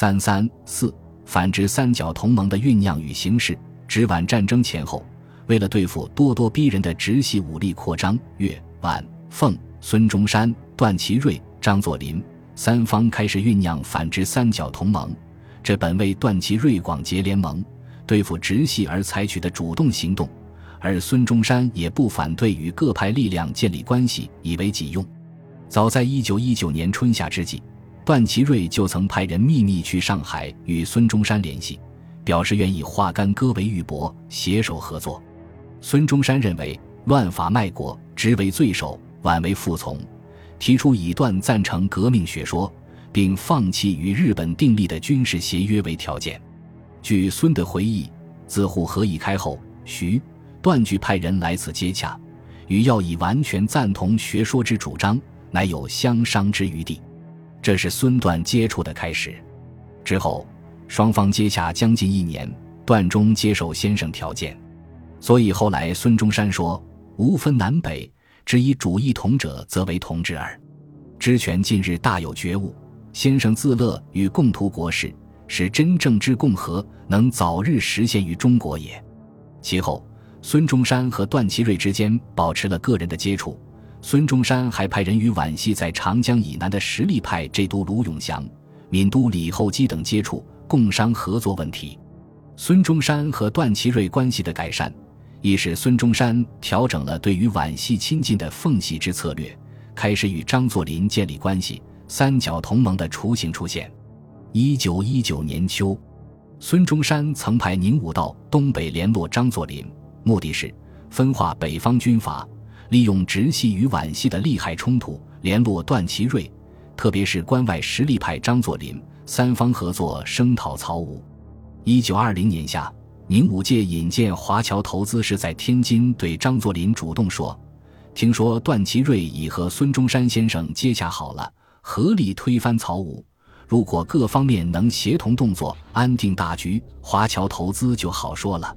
三三四反之三角同盟的酝酿与形势。直皖战争前后，为了对付咄咄逼人的直系武力扩张，粤、皖、奉、孙中山、段祺瑞、张作霖三方开始酝酿反直三角同盟。这本为段祺瑞广结联盟对付直系而采取的主动行动，而孙中山也不反对与各派力量建立关系，以为己用。早在一九一九年春夏之际，段祺瑞就曾派人秘密去上海与孙中山联系。表示愿意化干戈为玉帛，携手合作。孙中山认为乱法卖国，直为罪首，晚为服从，提出以段赞成革命学说，并放弃与日本订立的军事协约为条件。据孙的回忆，自沪合议开后，徐段据派人来此接洽，与要以完全赞同学说之主张，乃有相商之余地。这是孙段接触的开始。之后。双方接洽将近一年，段中接受先生条件，所以后来孙中山说：“无分南北，只以主义同者，则为同之耳。”知权近日大有觉悟，先生自乐与共图国事，使真正之共和能早日实现于中国也。其后，孙中山和段祺瑞之间保持了个人的接触，孙中山还派人与皖系在长江以南的实力派浙督卢永祥、闽都李厚基等接触。共商合作问题，孙中山和段祺瑞关系的改善，亦使孙中山调整了对于皖系亲近的奉系之策略，开始与张作霖建立关系，三角同盟的雏形出现。一九一九年秋，孙中山曾派宁武到东北联络张作霖，目的是分化北方军阀，利用直系与皖系的利害冲突，联络段祺瑞，特别是关外实力派张作霖。三方合作声讨曹武。一九二零年夏，宁武界引荐华侨投资时，在天津对张作霖主动说：“听说段祺瑞已和孙中山先生接洽好了，合力推翻曹武。如果各方面能协同动作，安定大局，华侨投资就好说了。”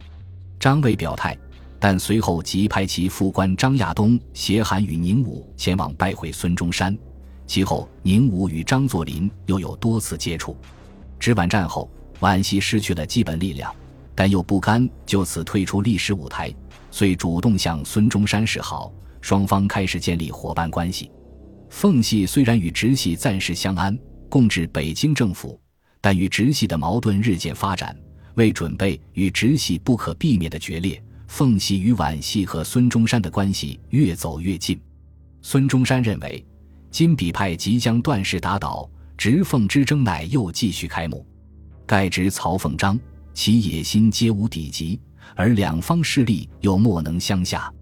张未表态，但随后即派其副官张亚东携函与宁武前往拜会孙中山。其后，宁武与张作霖又有多次接触。直皖战后，皖系失去了基本力量，但又不甘就此退出历史舞台，遂主动向孙中山示好，双方开始建立伙伴关系。奉系虽然与直系暂时相安，共治北京政府，但与直系的矛盾日渐发展。为准备与直系不可避免的决裂，奉系与皖系和孙中山的关系越走越近。孙中山认为。金笔派即将断势打倒，直奉之争乃又继续开幕。盖执曹凤章其野心皆无底级，而两方势力又莫能相下。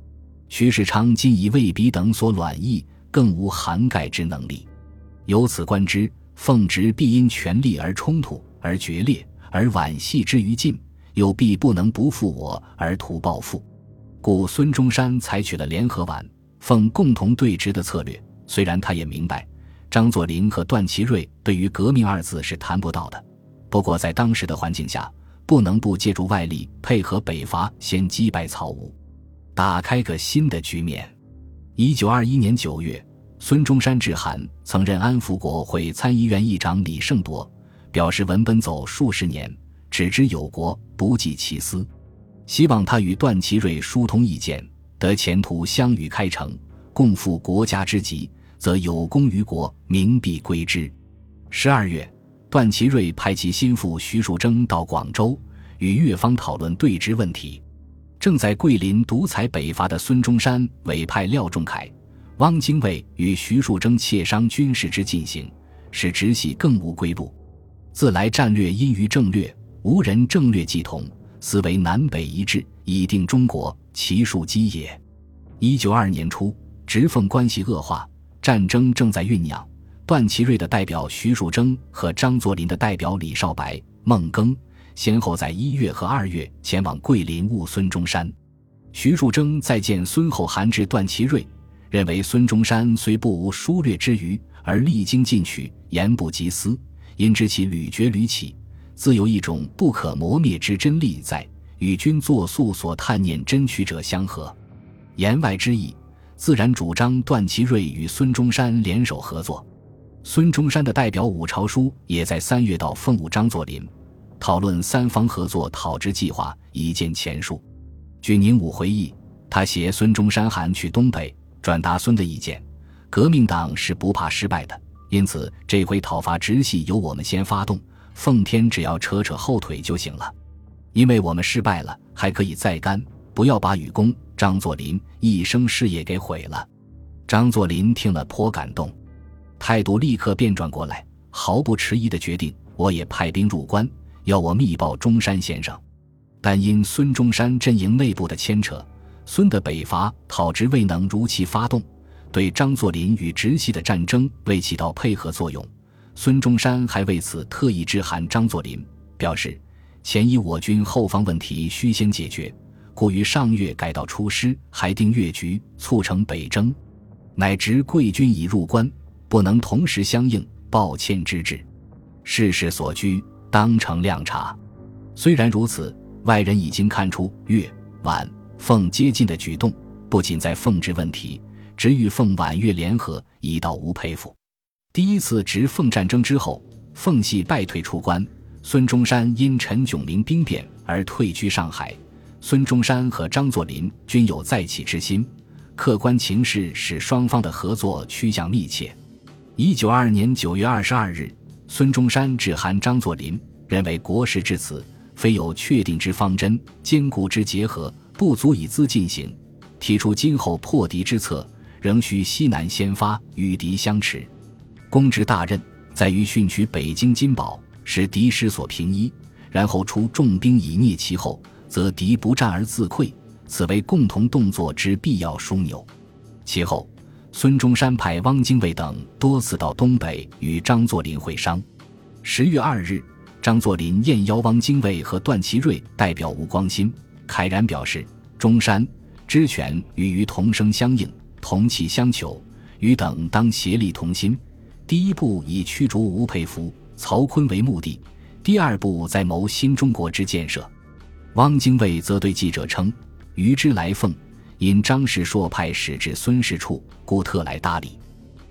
徐世昌今以魏比等所卵意，更无涵盖之能力。由此观之，奉直必因权力而冲突而决裂，而皖系之于晋，又必不能不负我而图报复。故孙中山采取了联合皖奉共同对峙的策略。虽然他也明白，张作霖和段祺瑞对于“革命”二字是谈不到的，不过在当时的环境下，不能不借助外力配合北伐，先击败曹武，打开个新的局面。一九二一年九月，孙中山致函曾任安福国会参议院议长李胜铎，表示文本走数十年，只知有国，不计其私，希望他与段祺瑞疏通意见，得前途相与开诚，共赴国家之急。则有功于国，名必归之。十二月，段祺瑞派其心腹徐树铮到广州，与越方讨论对峙问题。正在桂林独裁北伐的孙中山委派廖仲恺、汪精卫与徐树铮切商军事之进行，使直系更无归路。自来战略因于政略，无人政略既同，思为南北一致，以定中国，其数基也。一九二年初，直奉关系恶化。战争正在酝酿，段祺瑞的代表徐树铮和张作霖的代表李少白、孟庚先后在一月和二月前往桂林晤孙中山。徐树铮在见孙后函致段祺瑞，认为孙中山虽不无疏略之余，而历经进取，言不及私，因知其屡决屡起，自有一种不可磨灭之真力在，与君作素所探念真取者相合。言外之意。自然主张段祺瑞与孙中山联手合作。孙中山的代表武朝书也在三月到奉武张作霖，讨论三方合作讨之计划，一见前述。据宁武回忆，他携孙中山函去东北，转达孙的意见：革命党是不怕失败的，因此这回讨伐直系由我们先发动，奉天只要扯扯后腿就行了。因为我们失败了，还可以再干，不要把禹公、张作霖一生事业给毁了。张作霖听了颇感动。态度立刻变转过来，毫不迟疑的决定，我也派兵入关，要我密报中山先生。但因孙中山阵营内部的牵扯，孙的北伐讨直未能如期发动，对张作霖与直系的战争未起到配合作用。孙中山还为此特意致函张作霖，表示前以我军后方问题须先解决，故于上月改道出师，还定越局，促成北征，乃知贵军已入关。不能同时相应，抱歉之至。世事所居，当成亮察。虽然如此，外人已经看出粤皖奉接近的举动，不仅在奉制问题，直与奉皖粤联合，已到吴佩孚。第一次直奉战争之后，奉系败退出关，孙中山因陈炯明兵变而退居上海。孙中山和张作霖均有再起之心，客观情势使双方的合作趋向密切。一九二二年九月二十二日，孙中山致函张作霖，认为国事至此，非有确定之方针、坚固之结合，不足以资进行。提出今后破敌之策，仍需西南先发，与敌相持。公职大任在于训取北京金宝，使敌失所平一，然后出重兵以逆其后，则敌不战而自溃，此为共同动作之必要枢纽。其后。孙中山派汪精卫等多次到东北与张作霖会商。十月二日，张作霖宴邀汪精卫和段祺瑞代表吴光新，慨然表示：“中山知权与于同声相应，同气相求，与等当协力同心。第一步以驱逐吴佩孚、曹锟为目的，第二步在谋新中国之建设。”汪精卫则对记者称：“于之来奉。”因张世硕派使至孙氏处，故特来搭理。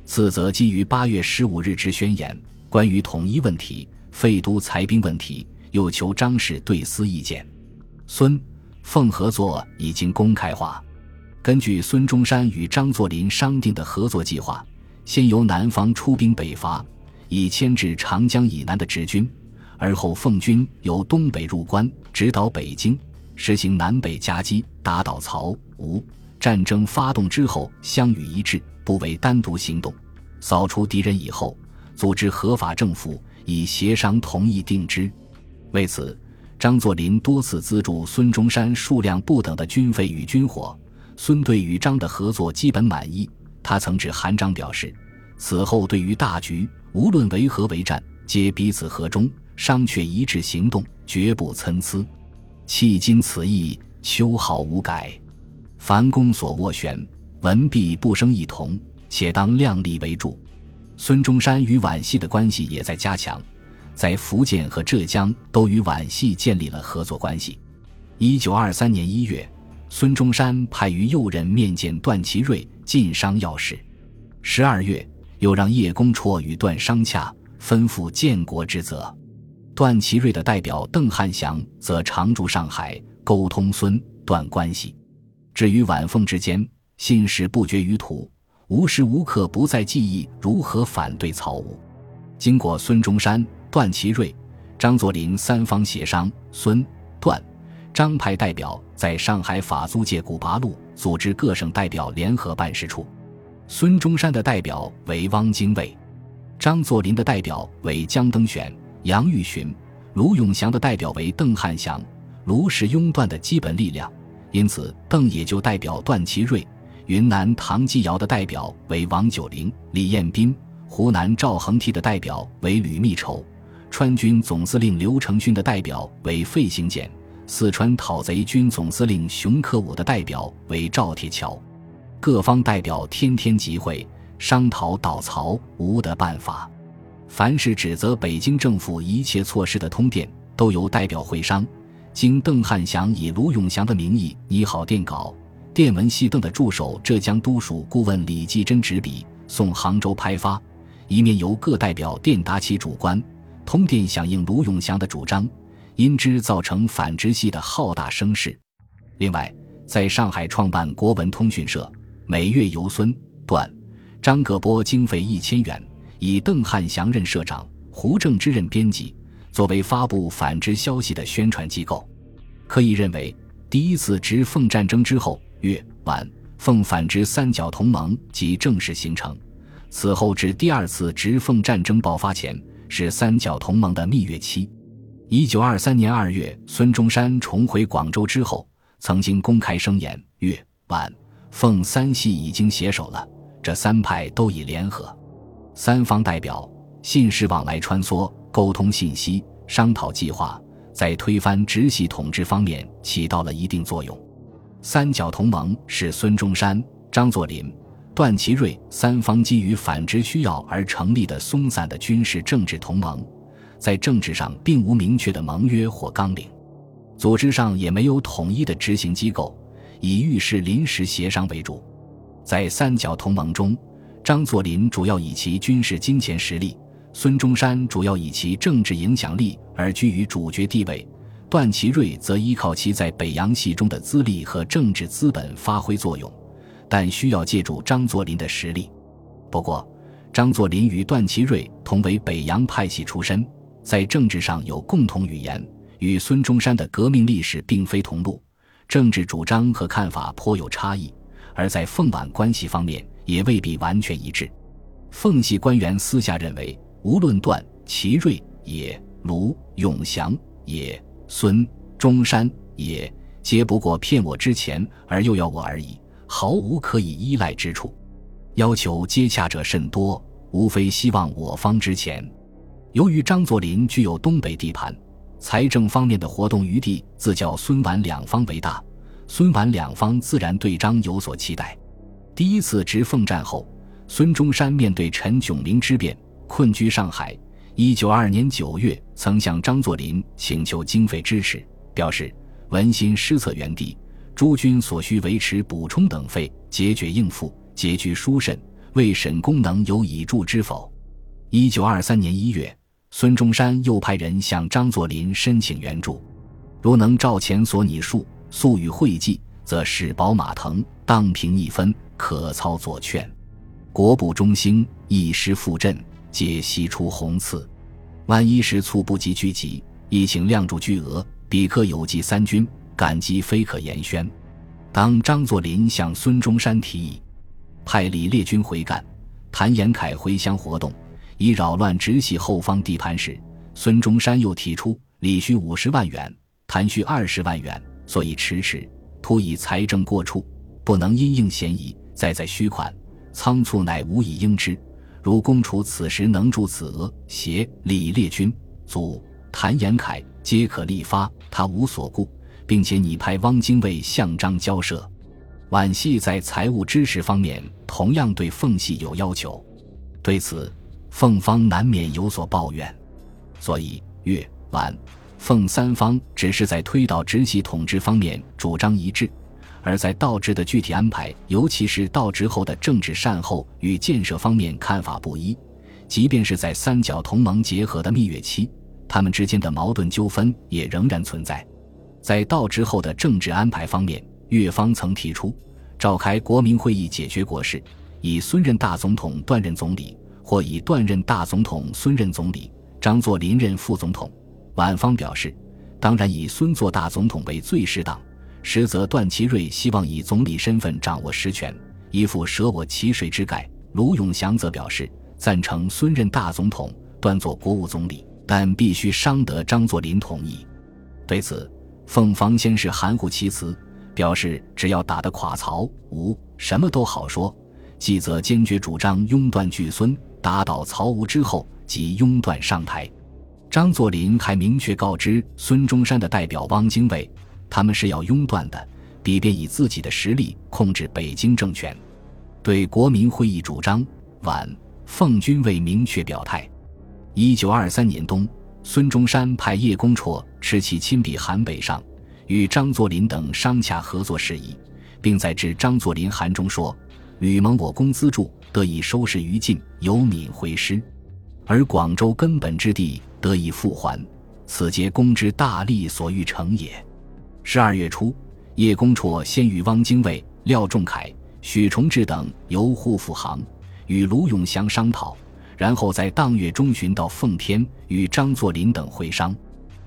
次则基于八月十五日之宣言，关于统一问题、废都裁兵问题，又求张氏对私意见。孙奉合作已经公开化。根据孙中山与张作霖商定的合作计划，先由南方出兵北伐，以牵制长江以南的直军；而后奉军由东北入关，直捣北京。实行南北夹击，打倒曹吴。战争发动之后，相与一致，不为单独行动。扫除敌人以后，组织合法政府，以协商同意定之。为此，张作霖多次资助孙中山数量不等的军费与军火。孙对与张的合作基本满意。他曾致韩章表示：“此后对于大局，无论为何为战，皆彼此和衷，商却一致行动，绝不参差。”迄今此意，秋毫无改。凡公所斡旋，文必不生异同，且当量力为主。孙中山与皖系的关系也在加强，在福建和浙江都与皖系建立了合作关系。一九二三年一月，孙中山派于右任面见段祺瑞，晋商要事。十二月，又让叶公绰与段商洽，吩咐建国之责。段祺瑞的代表邓汉祥则常驻上海，沟通孙段关系。至于晚奉之间，信使不绝于途，无时无刻不在记忆如何反对曹吴。经过孙中山、段祺瑞、张作霖三方协商，孙段张派代表在上海法租界古八路组织各省代表联合办事处。孙中山的代表为汪精卫，张作霖的代表为江登选。杨玉询、卢永祥的代表为邓汉祥，卢是拥段的基本力量，因此邓也就代表段祺瑞。云南唐继尧的代表为王九龄、李彦斌，湖南赵恒惕的代表为吕密筹，川军总司令刘成勋的代表为费行俭，四川讨贼军总司令熊克武的代表为赵铁桥。各方代表天天集会，商讨倒曹吴的办法。凡是指责北京政府一切措施的通电，都由代表会商，经邓汉祥以卢永祥的名义拟好电稿，电文系邓的助手浙江督署顾问李继珍执笔，送杭州拍发，一面由各代表电达其主观通电响应卢永祥的主张，因之造成反直系的浩大声势。另外，在上海创办国文通讯社，每月由孙段、张葛波经费一千元，以邓汉祥任社长，胡正之任编辑，作为发布反直消息的宣传机构。可以认为，第一次直奉战争之后，粤皖奉反直三角同盟即正式形成。此后至第二次直奉战争爆发前，是三角同盟的蜜月期。一九二三年二月，孙中山重回广州之后，曾经公开声言：粤皖奉三系已经携手了，这三派都已联合。三方代表信使往来穿梭，沟通信息，商讨计划，在推翻直系统治方面起到了一定作用。三角同盟是孙中山、张作霖。段祺瑞三方基于反直需要而成立的松散的军事政治同盟，在政治上并无明确的盟约或纲领，组织上也没有统一的执行机构，以遇事临时协商为主。在三角同盟中，张作霖主要以其军事金钱实力，孙中山主要以其政治影响力而居于主角地位，段祺瑞则依靠其在北洋系中的资历和政治资本发挥作用。但需要借助张作霖的实力。不过，张作霖与段祺瑞同为北洋派系出身，在政治上有共同语言，与孙中山的革命历史并非同路，政治主张和看法颇有差异。而在奉皖关系方面，也未必完全一致。奉系官员私下认为，无论段祺瑞也、卢永祥也、孙中山也，皆不过骗我之钱，而又要我而已。毫无可以依赖之处，要求接洽者甚多，无非希望我方之前。由于张作霖具有东北地盘，财政方面的活动余地自较孙皖两方为大，孙皖两方自然对张有所期待。第一次直奉战后，孙中山面对陈炯明之变，困居上海。一九二二年九月，曾向张作霖请求经费支持，表示文心失策原地。诸军所需维持补充等费，节决应付，结局殊甚。未审功能有以助之否？一九二三年一月，孙中山又派人向张作霖申请援助，如能照前所拟述，速予会稽，则使宝马腾当平一分，可操作劝。国部中兴，一时复振，皆悉出红赐。万一时猝不及聚集，亦请亮助巨额，彼可有计三军。感激非可言宣。当张作霖向孙中山提议派李烈军回赣，谭延闿回乡活动，以扰乱直系后方地盘时，孙中山又提出李需五十万元，谭需二十万元，所以迟迟，突以财政过处，不能因应嫌疑，再在虚款，仓促乃无以应之。如公处此时能助此额，携李烈军、祖谭延闿皆可立发，他无所顾。并且拟派汪精卫向张交涉，皖系在财务支持方面同样对奉系有要求，对此奉方难免有所抱怨，所以粤皖奉三方只是在推倒直系统治方面主张一致，而在倒职的具体安排，尤其是倒职后的政治善后与建设方面看法不一。即便是在三角同盟结合的蜜月期，他们之间的矛盾纠纷也仍然存在。在倒职后的政治安排方面，越方曾提出召开国民会议解决国事，以孙任大总统，段任总理，或以段任大总统，孙任总理，张作霖任副总统。皖方表示，当然以孙做大总统为最适当。实则段祺瑞希望以总理身份掌握实权，一副舍我其谁之概。卢永祥则表示赞成孙任大总统，段做国务总理，但必须商得张作霖同意。对此。凤方先是含糊其辞，表示只要打得垮曹吴，什么都好说；继则坚决主张拥断拒孙，打倒曹吴之后即拥断上台。张作霖还明确告知孙中山的代表汪精卫，他们是要拥断的，以便以自己的实力控制北京政权。对国民会议主张，皖奉军未明确表态。一九二三年冬。孙中山派叶公绰持其亲笔函北上，与张作霖等商洽合作事宜，并在致张作霖函中说：“吕蒙我公资助，得以收拾于尽，由闽回师，而广州根本之地得以复还，此皆公之大力所欲成也。十二月初，叶公绰先与汪精卫、廖仲恺、许崇智等由沪赴杭，与卢永祥商讨，然后在当月中旬到奉天，与张作霖等会商。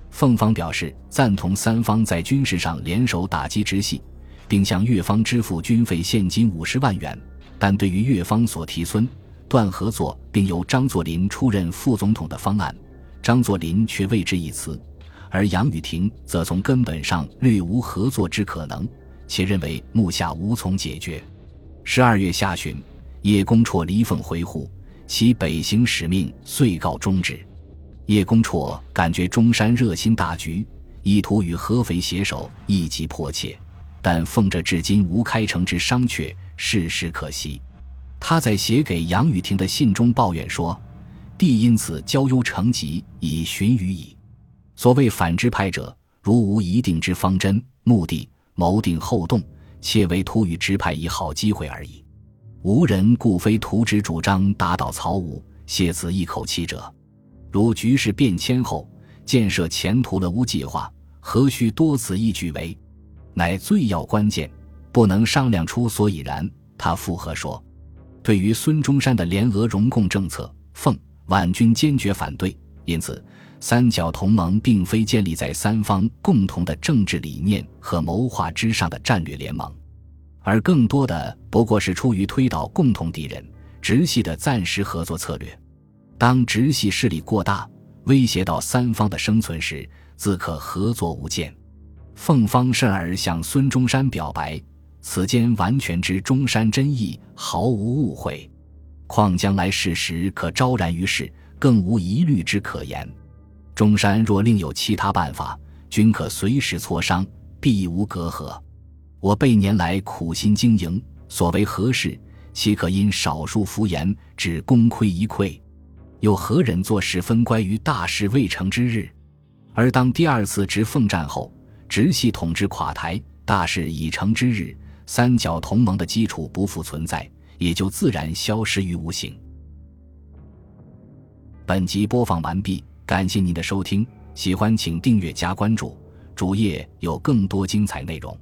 奉方表示赞同三方在军事上联手打击直系，并向越方支付军费现金五十万元。但对于越方所提孙段合作，并由张作霖出任副总统的方案，张作霖却未置一词。而杨宇霆则从根本上略无合作之可能，且认为目下无从解决。十二月下旬，叶公绰离奉回沪，其北行使命遂告终止。叶公绰感觉中山热心大局，意图与合肥携手，一急迫切。但奉着至今无开城之商榷，事实可惜。他在写给杨宇婷的信中抱怨说：“帝因此交忧成疾，以寻于矣。所谓反之派者，如无一定之方针、目的，谋定后动，切为图与之派一好机会而已。无人故非图之主张打倒曹武，谢此一口气者。”如局势变迁后，建设前途了无计划，何须多此一举为？乃最要关键，不能商量出所以然。他附和说：“对于孙中山的联俄容共政策，奉皖军坚决反对。因此，三角同盟并非建立在三方共同的政治理念和谋划之上的战略联盟，而更多的不过是出于推倒共同敌人直系的暂时合作策略。”当直系势力过大，威胁到三方的生存时，自可合作无间。奉方甚而向孙中山表白，此间完全知中山真意，毫无误会。况将来事实可昭然于世，更无疑虑之可言。中山若另有其他办法，均可随时磋商，必无隔阂。我备年来苦心经营，所为何事，岂可因少数浮言，致功亏一篑？又何忍做事分乖于大事未成之日？而当第二次直奉战后，直系统治垮台，大事已成之日，三角同盟的基础不复存在，也就自然消失于无形。本集播放完毕，感谢您的收听，喜欢请订阅加关注，主页有更多精彩内容。